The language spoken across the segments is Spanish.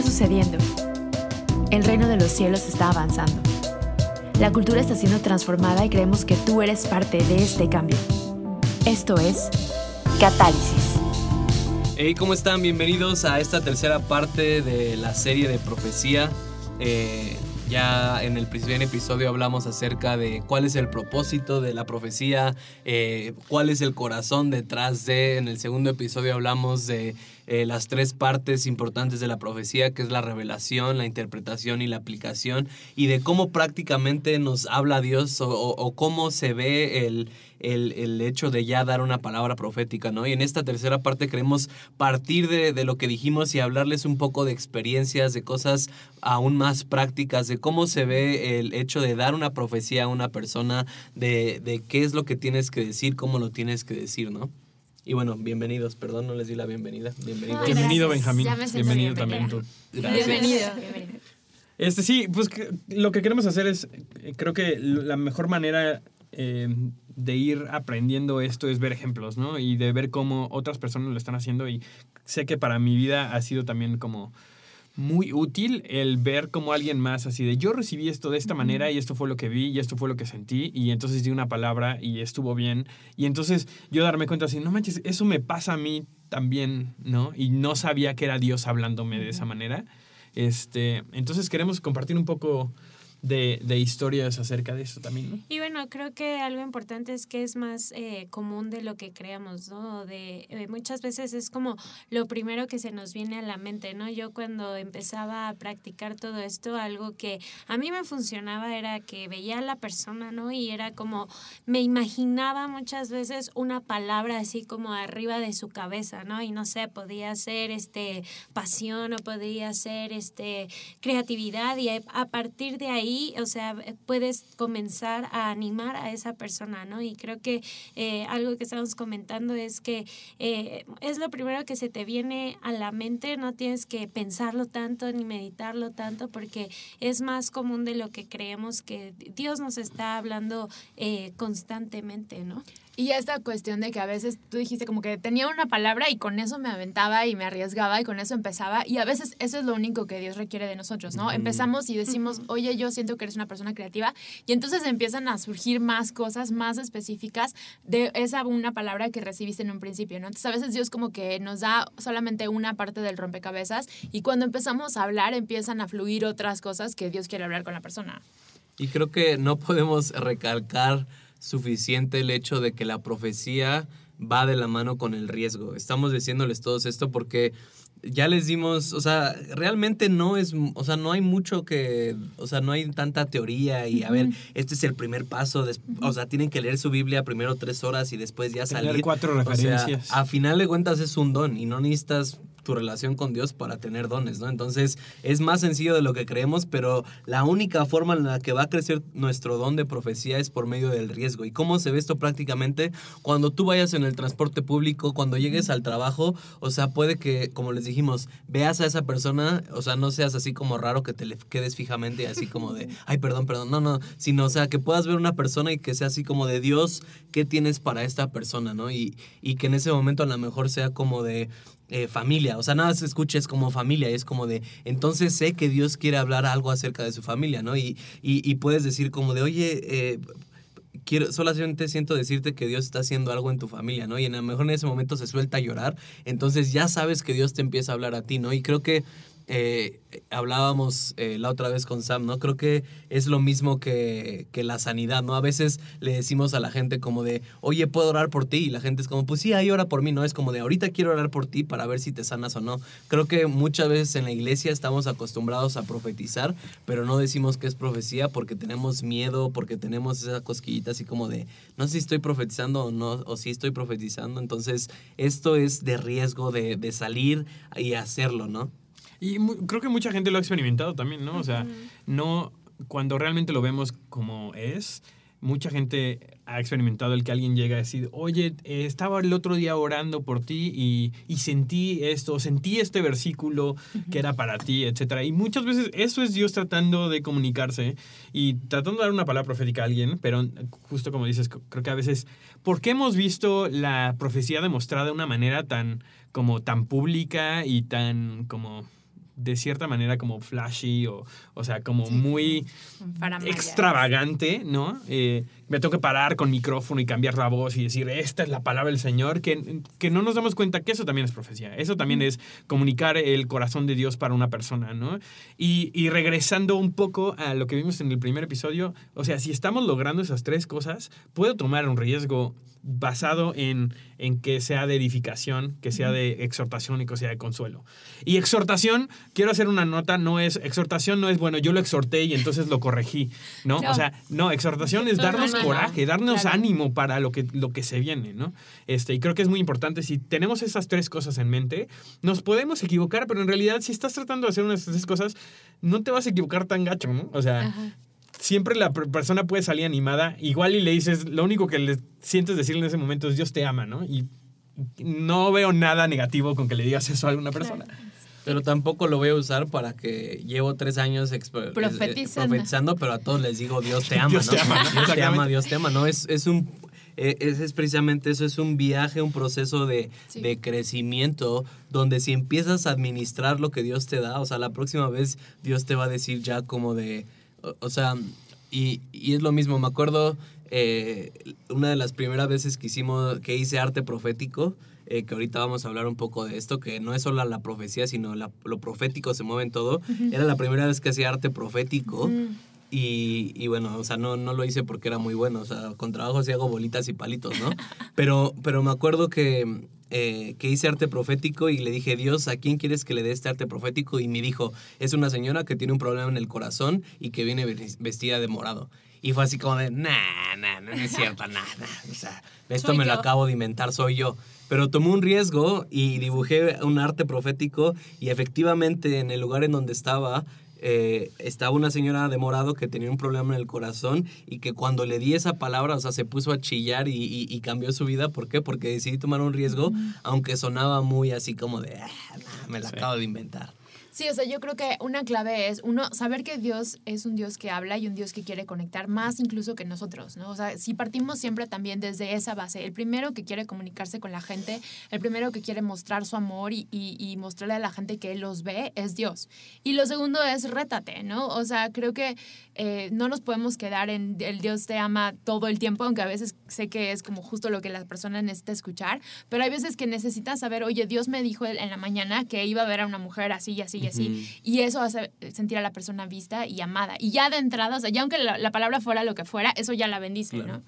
está sucediendo? El reino de los cielos está avanzando. La cultura está siendo transformada y creemos que tú eres parte de este cambio. Esto es Catálisis. Hey, ¿cómo están? Bienvenidos a esta tercera parte de la serie de profecía. Eh, ya en el primer episodio hablamos acerca de cuál es el propósito de la profecía, eh, cuál es el corazón detrás de. En el segundo episodio hablamos de eh, las tres partes importantes de la profecía, que es la revelación, la interpretación y la aplicación, y de cómo prácticamente nos habla Dios o, cómo se ve el, el, hecho de ya dar una palabra profética, ¿no? Y en esta tercera parte queremos partir de, de, lo que dijimos y hablarles un poco de experiencias, de cosas aún más prácticas, de cómo se ve el hecho de dar una profecía a una persona, de, de qué es lo que tienes que decir, cómo lo tienes que decir, ¿no? Y bueno, bienvenidos. Perdón, no les di la bienvenida. Bienvenido. Bienvenido, Benjamín. Bienvenido también tú. Bienvenido. Este sí, pues lo que queremos hacer es, eh, creo que la mejor manera eh, de ir aprendiendo esto es ver ejemplos, ¿no? Y de ver cómo otras personas lo están haciendo. Y sé que para mi vida ha sido también como muy útil el ver como alguien más así de yo recibí esto de esta manera y esto fue lo que vi y esto fue lo que sentí y entonces di una palabra y estuvo bien y entonces yo darme cuenta así, no manches, eso me pasa a mí también, ¿no? Y no sabía que era Dios hablándome de esa manera. Este, entonces queremos compartir un poco de, de, historias acerca de esto también, ¿no? Y bueno, creo que algo importante es que es más eh, común de lo que creamos, ¿no? De, eh, muchas veces es como lo primero que se nos viene a la mente, ¿no? Yo cuando empezaba a practicar todo esto, algo que a mí me funcionaba era que veía a la persona, ¿no? Y era como, me imaginaba muchas veces una palabra así como arriba de su cabeza, ¿no? Y no sé, podía ser este pasión o podía ser este creatividad y a partir de ahí o sea, eh, puedes comenzar a animar a esa persona, ¿no? Y creo que eh, algo que estamos comentando es que eh, es lo primero que se te viene a la mente, no tienes que pensarlo tanto ni meditarlo tanto porque es más común de lo que creemos que Dios nos está hablando constantemente, ¿no? Y esta cuestión de que a veces tú dijiste como que tenía una palabra y con eso me aventaba y me arriesgaba y con eso empezaba. Y a veces eso es lo único que Dios requiere de nosotros, ¿no? Empezamos y decimos, oye, yo siento que eres una persona creativa. Y entonces empiezan a surgir más cosas más específicas de esa una palabra que recibiste en un principio, ¿no? Entonces a veces Dios como que nos da solamente una parte del rompecabezas y cuando empezamos a hablar empiezan a fluir otras cosas que Dios quiere hablar con la persona. Y creo que no podemos recalcar suficiente el hecho de que la profecía va de la mano con el riesgo. Estamos diciéndoles todos esto porque ya les dimos, o sea, realmente no es, o sea, no hay mucho que, o sea, no hay tanta teoría y a ver, este es el primer paso, o sea, tienen que leer su Biblia primero tres horas y después ya salir. Leer cuatro referencias. a final de cuentas es un don y no necesitas tu relación con Dios para tener dones, ¿no? Entonces es más sencillo de lo que creemos, pero la única forma en la que va a crecer nuestro don de profecía es por medio del riesgo. ¿Y cómo se ve esto prácticamente? Cuando tú vayas en el transporte público, cuando llegues al trabajo, o sea, puede que, como les dijimos, veas a esa persona, o sea, no seas así como raro que te le quedes fijamente así como de, ay, perdón, perdón, no, no, sino, o sea, que puedas ver una persona y que sea así como de Dios, ¿qué tienes para esta persona, no? Y, y que en ese momento a lo mejor sea como de, eh, familia. O sea, nada se escucha es como familia. Es como de, entonces sé que Dios quiere hablar algo acerca de su familia, ¿no? Y, y, puedes decir como de, oye, eh, quiero, solamente siento decirte que Dios está haciendo algo en tu familia, ¿no? Y a lo mejor en ese momento se suelta a llorar. Entonces ya sabes que Dios te empieza a hablar a ti, ¿no? Y creo que eh, hablábamos eh, la otra vez con Sam, ¿no? Creo que es lo mismo que, la sanidad, ¿no? A veces le decimos a la gente como de, oye, ¿puedo orar por ti? Y la gente es como, pues sí, ahí ora por mí, ¿no? Es como de, ahorita quiero orar por ti para ver si te sanas o no. Creo que muchas veces en la iglesia estamos acostumbrados a profetizar, pero no decimos que es profecía porque tenemos miedo, porque tenemos esa cosquillita así como de, no sé si estoy profetizando o no, o si estoy profetizando. Entonces, esto es de riesgo de salir y hacerlo, ¿no? Y creo que mucha gente lo ha experimentado también, ¿no? O sea, no, cuando realmente lo vemos como es, mucha gente ha experimentado el que alguien llega a decir, oye, estaba el otro día orando por ti y, y sentí esto, sentí este versículo que era para ti, etc. Y muchas veces eso es Dios tratando de comunicarse y tratando de dar una palabra profética a alguien, pero justo como dices, creo que a veces, ¿por qué hemos visto la profecía demostrada de una manera tan, como tan pública y tan como de cierta manera como flashy o, o sea, como muy extravagante, ¿no? Eh, me tengo que parar con micrófono y cambiar la voz y decir, esta es la palabra del Señor, que, que no nos damos cuenta que eso también es profecía. Eso también es comunicar el corazón de Dios para una persona, ¿no? Y, y regresando un poco a lo que vimos en el primer episodio, o sea, si estamos logrando esas tres cosas, puedo tomar un riesgo basado en, en que sea de edificación, que sea de exhortación y que sea de consuelo. Y exhortación, quiero hacer una nota, no es, exhortación no es, bueno, yo lo exhorté y entonces lo corregí, ¿no? No. O sea, no, exhortación es No, no, darnos coraje, darnos Claro. ánimo para lo que, lo que se viene, ¿no? Este, y creo que es muy importante, si tenemos esas tres cosas en mente, nos podemos equivocar, pero en realidad si estás tratando de hacer unas de esas cosas, no te vas a equivocar tan gacho, ¿no? O sea, Ajá. siempre la per- persona puede salir animada, igual y le dices, lo único que le sientes decirle en ese momento es Dios te ama, ¿no? Y no veo nada negativo con que le digas eso a alguna persona. Pero tampoco lo voy a usar para que llevo tres años eh, Profetizando. profetizando, pero a todos les digo Dios te ama, Dios ¿no? te ama, Dios te ama, Dios te ama, ¿no? Es, es un... eh, Es, es precisamente eso, es un viaje, un proceso de, Sí. de crecimiento donde si empiezas a administrar lo que Dios te da, o sea, la próxima vez Dios te va a decir ya como de, o, o sea, y, y es lo mismo, me acuerdo eh, una de las primeras veces que hicimos, que hice arte profético, eh, que ahorita vamos a hablar un poco de esto, que no es solo la profecía, sino la- lo profético se mueve en todo. Era la primera vez que hacía arte profético. Y, y bueno, o sea, no, no lo hice porque era muy bueno. O sea, con trabajo sí hago bolitas y palitos, ¿no? Pero, pero me acuerdo que, eh, que hice arte profético y le dije, Dios, ¿a quién quieres que le dé este arte profético? Y me dijo, es una señora que tiene un problema en el corazón y que viene ves- vestida de morado. Y fue así como de, nah, nah, no es cierto, nah, nah. O sea, esto Soy me lo acabo de inventar, soy yo. Pero tomé un riesgo y dibujé un arte profético y efectivamente en el lugar en donde estaba eh, estaba una señora de morado que tenía un problema en el corazón y que cuando le di esa palabra, o sea, se puso a chillar y, y- y cambió su vida. ¿Por qué? Porque decidí tomar un riesgo, aunque sonaba muy así como de, "Ah, me la acabo de inventar. Sí, o sea, yo creo que una clave es, uno, saber que Dios es un Dios que habla y un Dios que quiere conectar más incluso que nosotros, ¿no? O sea, si partimos siempre también desde esa base, el primero que quiere comunicarse con la gente, el primero que quiere mostrar su amor y, y- mostrarle a la gente que Él los ve es Dios. Y lo segundo es rétate, ¿no? O sea, creo que eh, no nos podemos quedar en el Dios te ama todo el tiempo, aunque a veces sé que es como justo lo que la persona necesita escuchar, pero hay veces que necesitas saber, oye, Dios me dijo en la mañana que iba a ver a una mujer así y así y así, y eso hace sentir a la persona vista y amada. Y ya de entrada, o sea, ya aunque la, la palabra fuera lo que fuera, eso ya la bendice, Claro. ¿no?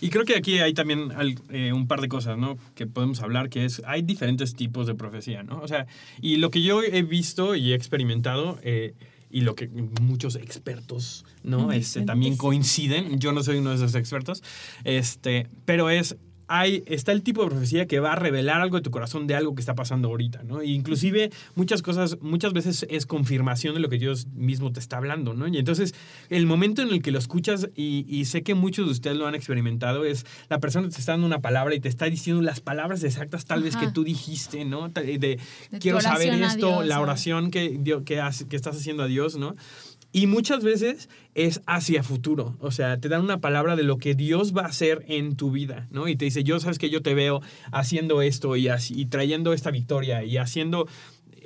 Y creo que aquí hay también eh, un par de cosas, ¿no? Que podemos hablar, que es, hay diferentes tipos de profecía, ¿no? O sea, y lo que yo he visto y he experimentado, eh, y lo que muchos expertos, ¿no? Este, también coinciden, yo no soy uno de esos expertos, este, pero es, hay, está el tipo de profecía que va a revelar algo de tu corazón de algo que está pasando ahorita, ¿no? E inclusive muchas cosas, muchas veces es confirmación de lo que Dios mismo te está hablando, ¿no? Y entonces el momento en el que lo escuchas, y, y sé que muchos de ustedes lo han experimentado, es la persona te está dando una palabra y te está diciendo las palabras exactas tal vez que tú dijiste, ¿no? De, quiero saber esto, Dios, la oración que, que, que estás haciendo a Dios, ¿no? Y muchas veces es hacia futuro. O sea, te dan una palabra de lo que Dios va a hacer en tu vida, ¿no? Y te dice, yo sabes que yo te veo haciendo esto y, así, y trayendo esta victoria y haciendo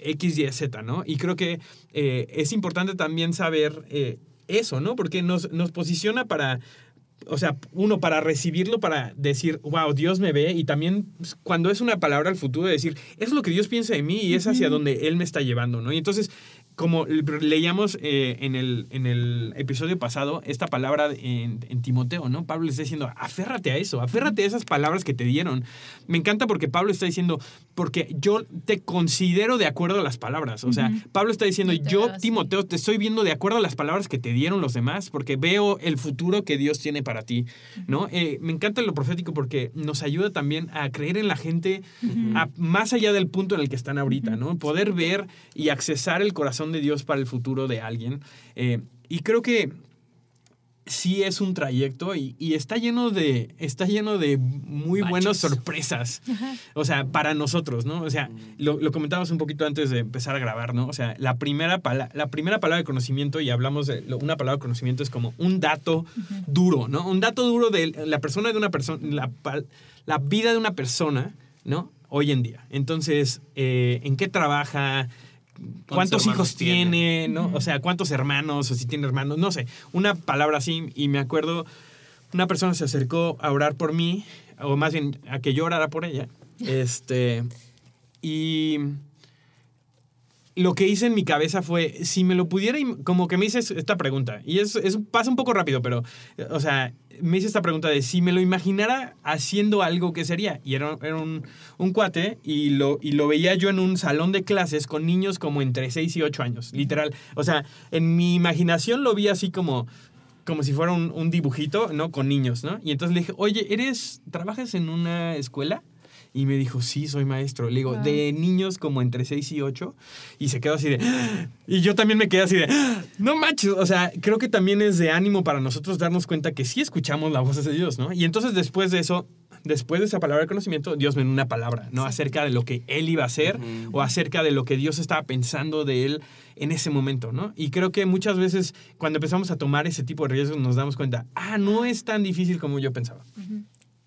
X, Y, Z, ¿no? Y creo que eh, es importante también saber eh, eso, ¿no? Porque nos, nos posiciona para... O sea, uno para recibirlo, para decir, wow, Dios me ve, y también pues, cuando es una palabra al futuro, decir, es lo que Dios piensa de mí y es hacia donde Él me está llevando, ¿no? Y entonces, como leíamos eh, en, el, en el episodio pasado, esta palabra en, en Timoteo, ¿no? Pablo está diciendo, aférrate a eso, aférrate a esas palabras que te dieron. Me encanta porque Pablo está diciendo, porque yo te considero de acuerdo a las palabras. O sea. Pablo está diciendo, Yo. Timoteo, te estoy viendo de acuerdo a las palabras que te dieron los demás, porque veo el futuro que Dios tiene para ti, ¿no? Eh, me encanta lo profético porque nos ayuda también a creer en la gente a- más allá del punto en el que están ahorita, ¿no? Poder ver y accesar el corazón de Dios para el futuro de alguien. Eh, y creo que sí es un trayecto y, y está lleno de está lleno de muy Baches. buenas sorpresas o sea para nosotros no o sea lo, lo comentábamos un poquito antes de empezar a grabar no o sea la primera pala- la primera palabra de conocimiento y hablamos de lo- una palabra de conocimiento es como un dato duro no un dato duro de la persona de una persona la, la vida de una persona no hoy en día. Entonces eh, en qué trabaja cuántos hijos tiene? tiene, ¿no? O sea, cuántos hermanos o si tiene hermanos, no sé. Una palabra así y me acuerdo, una persona se acercó a orar por mí, o más bien a que yo orara por ella. Este, y lo que hice en mi cabeza fue, si me lo pudiera, como que me hice esta pregunta, y es, pasa un poco rápido, pero, o sea, me hice esta pregunta de si me lo imaginara haciendo algo, ¿qué sería? Y era, era un, un cuate y lo, y lo veía yo en un salón de clases con niños como entre 6 y 8 años, literal. O sea, en mi imaginación lo vi así como como si fuera un, un dibujito, ¿no? Con niños, ¿no? Y entonces le dije, oye, ¿eres, trabajas en una escuela? Y me dijo, sí, soy maestro. Le digo, Wow. de niños como entre 6 y 8. Y se quedó así de... "Ah". Y yo también me quedé así de... "Ah". No manches. O sea, creo que también es de ánimo para nosotros darnos cuenta que sí escuchamos la voz de Dios, ¿no? Y entonces después de eso, después de esa palabra de conocimiento, Dios me dio una palabra, ¿no? Acerca de lo que Él iba a hacer Ujú. o acerca de lo que Dios estaba pensando de Él en ese momento, ¿no? Y creo que muchas veces cuando empezamos a tomar ese tipo de riesgos nos damos cuenta, ah, no es tan difícil como yo pensaba.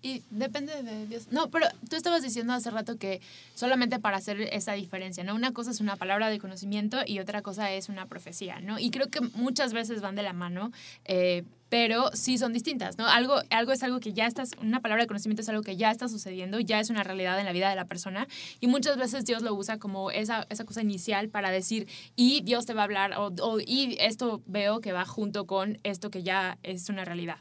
Y depende de Dios. No, pero tú estabas diciendo hace rato que solamente para hacer esa diferencia, ¿no? Una cosa es una palabra de conocimiento y otra cosa es una profecía, ¿no? Y creo que muchas veces van de la mano, eh, pero sí son distintas, ¿no? Algo, algo es algo que ya estás, una palabra de conocimiento es algo que ya está sucediendo, ya es una realidad en la vida de la persona y muchas veces Dios lo usa como esa, esa cosa inicial para decir, y Dios te va a hablar, o, o- y esto veo que va junto con esto que ya es una realidad.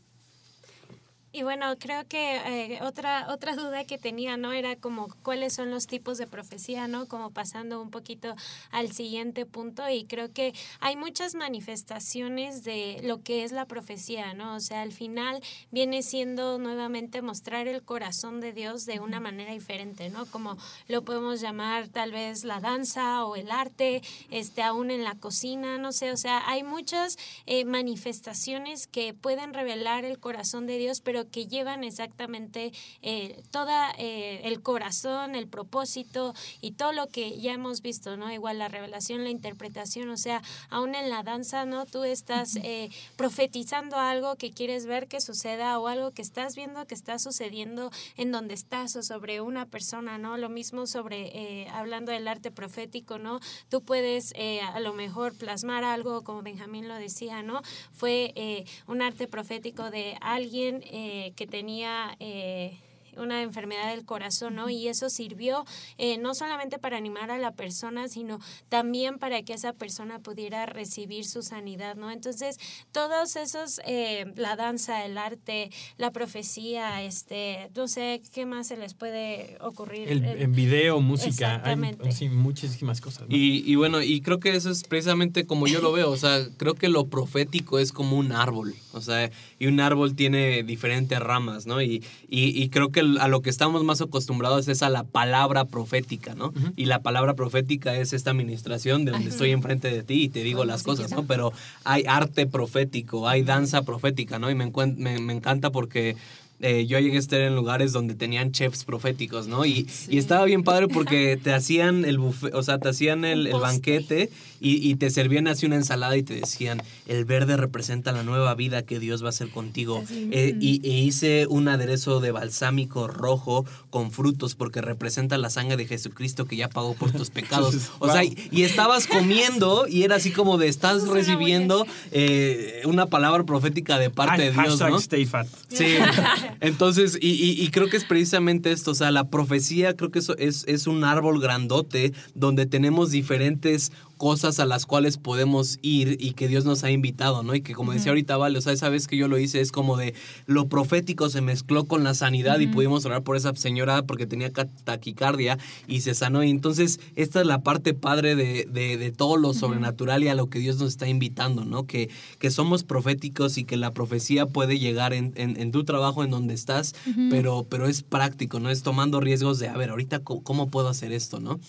Y bueno, creo que eh, otra, otra duda que tenía, ¿no? Era como cuáles son los tipos de profecía, ¿no? Como pasando un poquito al siguiente punto y creo que hay muchas manifestaciones de lo que es la profecía, ¿no? O sea, al final viene siendo nuevamente mostrar el corazón de Dios de una manera diferente, ¿no? Como lo podemos llamar tal vez la danza o el arte, este, aún en la cocina, no sé, o sea, hay muchas eh, manifestaciones que pueden revelar el corazón de Dios, pero que llevan exactamente eh, toda eh, el corazón, el propósito y todo lo que ya hemos visto, ¿no? Igual la revelación, la interpretación, o sea, aún en la danza, ¿no? Tú estás eh, profetizando algo que quieres ver que suceda o algo que estás viendo que está sucediendo en donde estás o sobre una persona, ¿no? Lo mismo sobre, eh, hablando del arte profético, ¿no? Tú puedes a lo mejor plasmar algo, como Benjamín lo decía, ¿no? Fue un arte profético de alguien eh, que tenía... eh, una enfermedad del corazón, ¿no? Y eso sirvió eh, no solamente para animar a la persona, sino también para que esa persona pudiera recibir su sanidad, ¿no? Entonces, todos esos, eh, la danza, el arte, la profecía, este, no sé qué más se les puede ocurrir. El, El- en video, música, hay sí, muchísimas cosas. ¿no? Y, y bueno, y creo que eso es precisamente como yo lo veo. O sea, creo que lo profético es como un árbol. O sea, y un árbol tiene diferentes ramas, ¿no? Y, y, y creo que a lo que estamos más acostumbrados es a la palabra profética, ¿no? Y la palabra profética es esta administración de donde estoy enfrente de ti y te digo las cosas. ¿no? Pero hay arte profético, hay danza profética, ¿no? Y me, encuen- me, me encanta porque eh, yo llegué a estar en lugares donde tenían chefs proféticos, ¿no? Y, y estaba bien padre porque te hacían el buffet, o sea, te hacían el, banquete y, y te servían así una ensalada y te decían, el verde representa la nueva vida que Dios va a hacer contigo. Eh, y, e hice un aderezo de balsámico rojo con frutos porque representa la sangre de Jesucristo que ya pagó por tus pecados. O sea, y, y estabas comiendo y era así como de, estás recibiendo eh, una palabra profética de parte de Dios, ¿no? stay fat. Sí, entonces, y, y- creo que es precisamente esto, o sea, la profecía creo que eso es, es un árbol grandote donde tenemos diferentes cosas a las cuales podemos ir y que Dios nos ha invitado, ¿no? Y que como decía ahorita Vale, o sea, esa vez que yo lo hice es como de lo profético se mezcló con la sanidad y pudimos orar por esa señora porque tenía ca- taquicardia y se sanó. Y entonces esta es la parte padre de, de- de todo lo sobrenatural y a lo que Dios nos está invitando, ¿no? Que, que somos proféticos y que la profecía puede llegar en, en- en tu trabajo, en donde estás, pero, pero es práctico, ¿no? Es tomando riesgos de, a ver, ahorita, ¿cómo, cómo puedo hacer esto, no?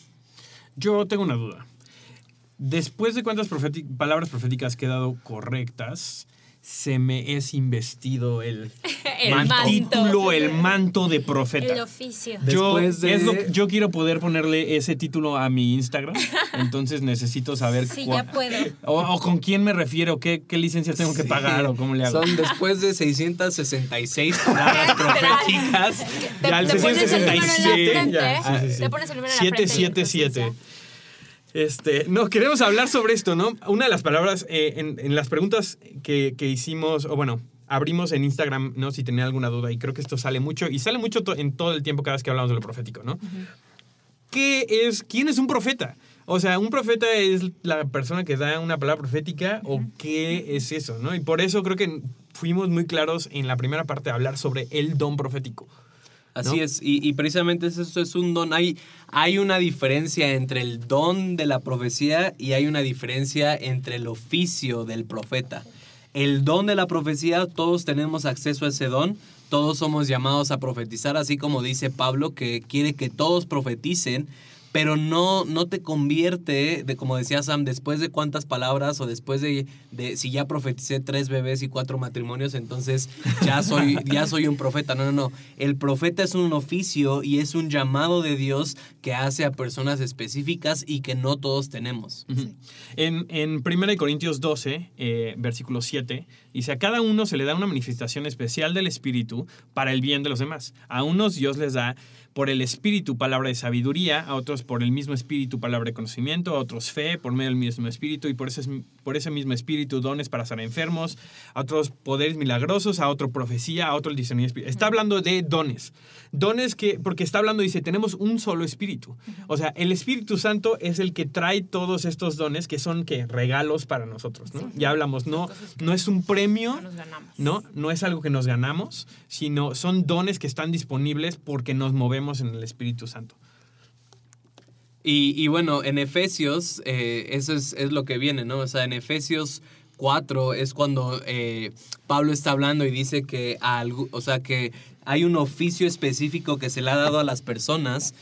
Yo tengo una duda. Después de cuántas palabras proféticas que he dado correctas, se me es investido el, El man- manto. título, el manto de profeta. el oficio. Yo, Después de- es lo- yo quiero poder ponerle ese título a mi Instagram, entonces necesito saber Sí, cua- ya puedo. o, o con quién me refiero, qué, qué licencia tengo que pagar o cómo le hago. Son después de 666 palabras proféticas. Te, Ya, el te pones el número en la 667, frente, ya, ¿eh? sí, sí, sí. Te pones el número en la frente. y entonces 777. Este, no, queremos hablar sobre esto, ¿no? Una de las palabras eh, en, en, las preguntas que, que, hicimos, o bueno, abrimos en Instagram, ¿no? Si tenía alguna duda, y creo que esto sale mucho, y sale mucho to en todo el tiempo cada vez que hablamos de lo profético, ¿no? Uh -huh. ¿Qué es, quién es un profeta? O sea, ¿un profeta es la persona que da una palabra profética uh -huh. o qué es eso, no? Y por eso creo que fuimos muy claros en la primera parte de hablar sobre el don profético. Así ¿no? es, y, y, precisamente eso es un don. Hay, hay una diferencia entre el don de la profecía y hay una diferencia entre el oficio del profeta. El don de la profecía, todos tenemos acceso a ese don, todos somos llamados a profetizar, así como dice Pablo, que quiere que todos profeticen, pero no, no te convierte, de como decía Sam, después de cuántas palabras o después de, de, si ya profeticé tres bebés y cuatro matrimonios, entonces ya soy, ya soy un profeta. No, no, no. El profeta es un oficio y es un llamado de Dios que hace a personas específicas y que no todos tenemos. Uh -huh. En, en 1 Corintios 12, eh, versículo 7, dice, a cada uno se le da una manifestación especial del Espíritu para el bien de los demás. A unos Dios les da por el espíritu palabra de sabiduría, a otros por el mismo espíritu palabra de conocimiento, a otros fe por medio del mismo espíritu y por ese, por ese mismo espíritu dones para ser enfermos, a otros poderes milagrosos, a otro profecía, a otro el discernimiento espíritu. Está hablando de dones. Dones que, porque está hablando, dice, tenemos un solo espíritu. O sea, el Espíritu Santo es el que trae todos estos dones que son que regalos para nosotros, ¿no? Sí. Ya hablamos, no, no es un premio, no, no es algo que nos ganamos, sino son dones que están disponibles porque nos movemos en el Espíritu Santo. Y, bueno, en Efesios, eh, eso es, lo que viene, ¿no? O sea, en Efesios 4 es cuando eh, Pablo está hablando y dice que, o sea, que hay un oficio específico que se le ha dado a las personas.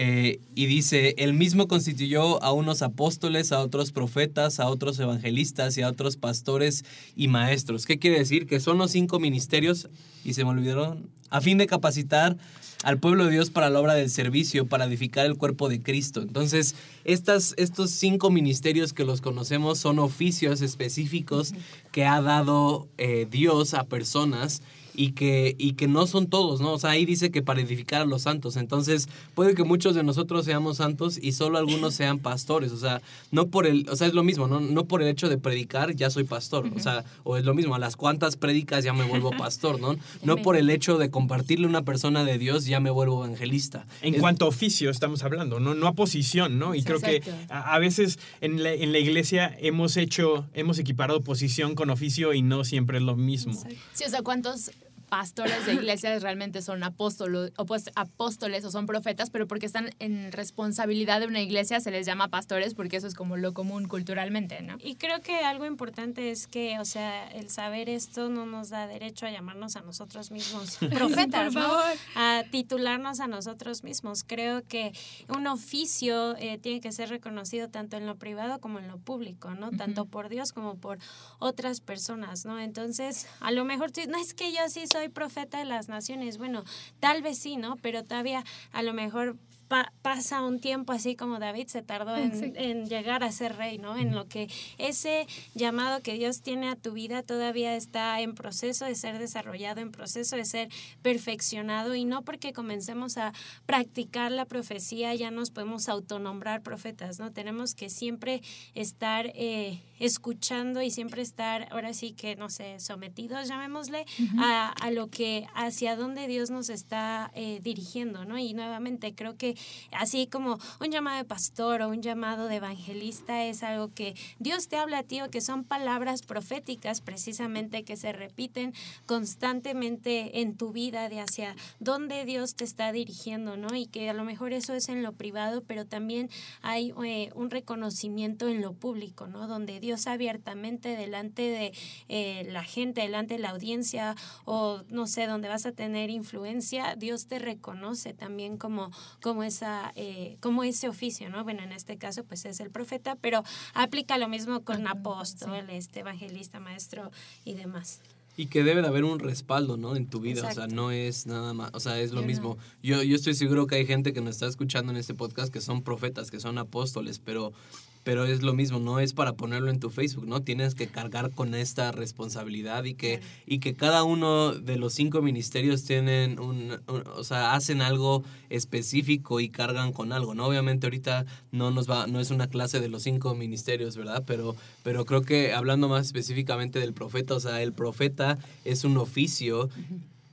Eh, y dice, él mismo constituyó a unos apóstoles, a otros profetas, a otros evangelistas y a otros pastores y maestros. ¿Qué quiere decir? Que son los cinco ministerios, y se me olvidaron, a fin de capacitar al pueblo de Dios para la obra del servicio, para edificar el cuerpo de Cristo. Entonces, estas, estos cinco ministerios que los conocemos son oficios específicos que ha dado eh, Dios a personas y que, y que no son todos, ¿no? O sea, ahí dice que para edificar a los santos. Entonces, puede que muchos de nosotros seamos santos y solo algunos sean pastores. O sea, no por el, o sea, es lo mismo, ¿no? No por el hecho de predicar ya soy pastor. Uh -huh. O sea, o es lo mismo, a las cuantas predicas ya me vuelvo pastor, ¿no? No por el hecho de compartirle a una persona de Dios ya me vuelvo evangelista. En es, cuanto a oficio estamos hablando, ¿no? No a posición, ¿no? Y creo Exacto. que a, a, veces en la, en la iglesia hemos hecho, hemos equiparado posición con oficio y no siempre es lo mismo. Exacto. Sí, o sea, ¿cuántos pastores de iglesias realmente son apóstolos o, pues, apóstoles o son profetas, pero porque están en responsabilidad de una iglesia se les llama pastores porque eso es como lo común culturalmente, ¿no? Y creo que algo importante es que, o sea, el saber esto no nos da derecho a llamarnos a nosotros mismos profetas, ¿no? A titularnos a nosotros mismos. Creo que un oficio eh, tiene que ser reconocido tanto en lo privado como en lo público, ¿no? Uh -huh. Tanto por Dios como por otras personas, ¿no? Entonces, a lo mejor, no es que yo sí soy soy profeta de las naciones. Bueno, tal vez sí, ¿no? Pero todavía a lo mejor pa pasa un tiempo así como David se tardó en, sí. en, llegar a ser rey, ¿no? En lo que ese llamado que Dios tiene a tu vida todavía está en proceso de ser desarrollado, en proceso de ser perfeccionado y no porque comencemos a practicar la profecía ya nos podemos autonombrar profetas, ¿no? Tenemos que siempre estar eh, escuchando y siempre estar, ahora sí que, no sé, sometidos, llamémosle, uh -huh. a, a, lo que, hacia dónde Dios nos está eh, dirigiendo, ¿no? Y nuevamente creo que así como un llamado de pastor o un llamado de evangelista es algo que Dios te habla a ti o que son palabras proféticas precisamente que se repiten constantemente en tu vida de hacia dónde Dios te está dirigiendo, ¿no? Y que a lo mejor eso es en lo privado, pero también hay eh, un reconocimiento en lo público, ¿no? Donde Dios abiertamente delante de eh, la gente, delante de la audiencia o no sé, donde vas a tener influencia, Dios te reconoce también como, como, esa, eh, como ese oficio, ¿no? Bueno, en este caso pues es el profeta, pero aplica lo mismo con apóstol, sí. este evangelista, maestro y demás. Y que debe de haber un respaldo, ¿no? En tu vida. Exacto. O sea, no es nada más. O sea, es lo yo mismo. No. Yo, yo estoy seguro que hay gente que nos está escuchando en este podcast que son profetas, que son apóstoles, pero pero es lo mismo, no es para ponerlo en tu Facebook, ¿no? Tienes que cargar con esta responsabilidad y que, y que cada uno de los cinco ministerios tienen un, o sea, hacen algo específico y cargan con algo, ¿no? Obviamente ahorita no nos va, no es una clase de los cinco ministerios, ¿verdad? Pero, pero creo que hablando más específicamente del profeta, o sea, el profeta es un oficio.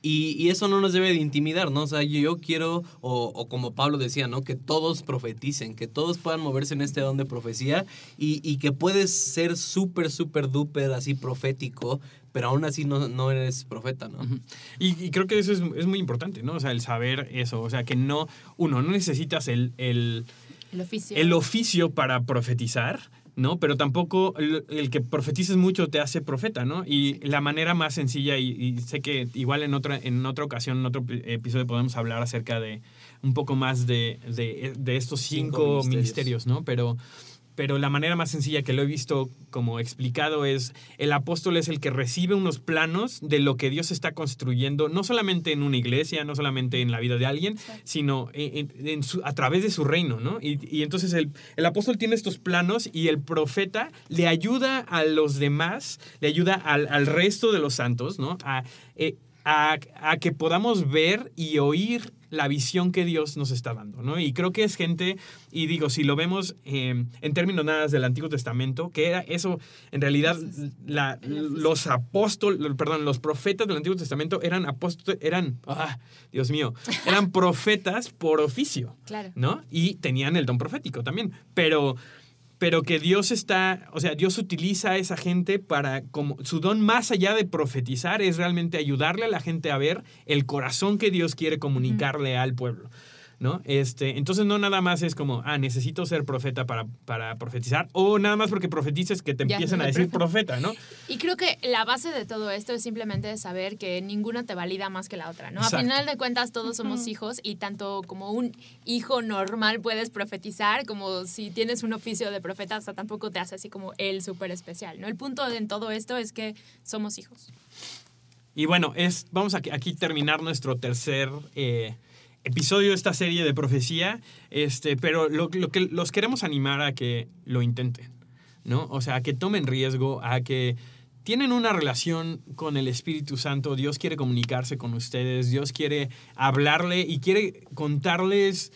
Y, eso no nos debe de intimidar, ¿no? O sea, yo, quiero, o, como Pablo decía, ¿no? Que todos profeticen, que todos puedan moverse en este don de profecía y, que puedes ser súper, súper, duper así profético, pero aún así no, no eres profeta, ¿no? y, creo que eso es, es, muy importante, ¿no? O sea, el saber eso, o sea, que no, uno, no necesitas el, el, el oficio. el oficio para profetizar, ¿no? Pero tampoco el, que profetices mucho te hace profeta, ¿no? Y la manera más sencilla, y, sé que igual en otra, en otra ocasión, en otro episodio podemos hablar acerca de un poco más de, de, estos cinco, ministerios, ¿no? Pero pero la manera más sencilla que lo he visto como explicado es el apóstol es el que recibe unos planos de lo que Dios está construyendo, no solamente en una iglesia, no solamente en la vida de alguien, sino en, a través de su reino, ¿no? Y, entonces el, apóstol tiene estos planos y el profeta le ayuda a los demás, le ayuda al, resto de los santos, ¿no? A, eh, a, a que podamos ver y oír la visión que Dios nos está dando, ¿no? Y creo que es gente, y digo, si lo vemos em, en términos nada del Antiguo Testamento, que era eso, en realidad, la, los apóstoles, perdón, los profetas del Antiguo Testamento eran apóstoles, eran, ah, Dios mío, eran profetas por oficio, claro. ¿no? Y tenían el don profético también, pero pero que Dios está, o sea, Dios utiliza a esa gente para, como su don más allá de profetizar es realmente ayudarle a la gente a ver el corazón que Dios quiere comunicarle al pueblo. ¿No? Este, entonces no nada más es como, ah, necesito ser profeta para, para profetizar, o nada más porque profetices que te empiezan a decir profeta, ¿no? Y creo que la base de todo esto es simplemente saber que ninguna te valida más que la otra, ¿no? A final de cuentas todos somos hijos y tanto como un hijo normal puedes profetizar, como si tienes un oficio de profeta, o sea, tampoco te hace así como el súper especial, ¿no? El punto en todo esto es que somos hijos. Y bueno, es, vamos a aquí terminar nuestro tercer eh, episodio de esta serie de profecía, este, pero lo, que los queremos animar a que lo intenten, ¿no? O sea, a que tomen riesgo, a que tienen una relación con el Espíritu Santo, Dios quiere comunicarse con ustedes, Dios quiere hablarle y quiere contarles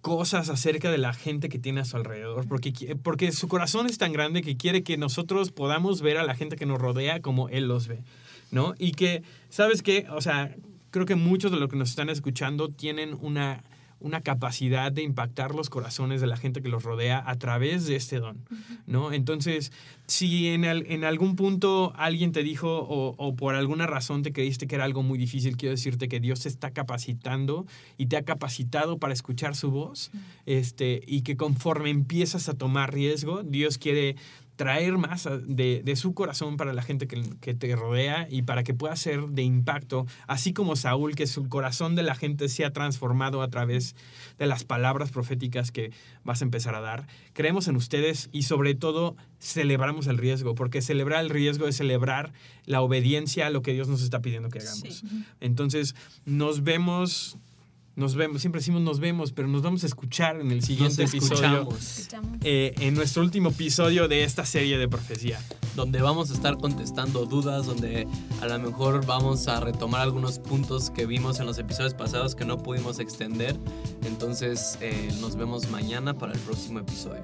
cosas acerca de la gente que tiene a su alrededor, porque, porque su corazón es tan grande que quiere que nosotros podamos ver a la gente que nos rodea como Él los ve, ¿no? Y que, ¿sabes qué? O sea, creo que muchos de los que nos están escuchando tienen una, una capacidad de impactar los corazones de la gente que los rodea a través de este don, ¿no? Entonces, si en, en algún punto alguien te dijo o, o, por alguna razón te creíste que era algo muy difícil, quiero decirte que Dios te está capacitando y te ha capacitado para escuchar su voz, este, y que conforme empiezas a tomar riesgo, Dios quiere traer más de, de, su corazón para la gente que, que, te rodea y para que pueda ser de impacto, así como Saúl, que su corazón de la gente se ha transformado a través de las palabras proféticas que vas a empezar a dar. Creemos en ustedes y sobre todo celebramos el riesgo, porque celebrar el riesgo es celebrar la obediencia a lo que Dios nos está pidiendo que hagamos. Entonces, nos vemos nos vemos, siempre decimos nos vemos, pero nos vamos a escuchar en el siguiente episodio. Eh, en nuestro último episodio de esta serie de profecía. Donde vamos a estar contestando dudas, donde a lo mejor vamos a retomar algunos puntos que vimos en los episodios pasados que no pudimos extender. Entonces eh, nos vemos mañana para el próximo episodio.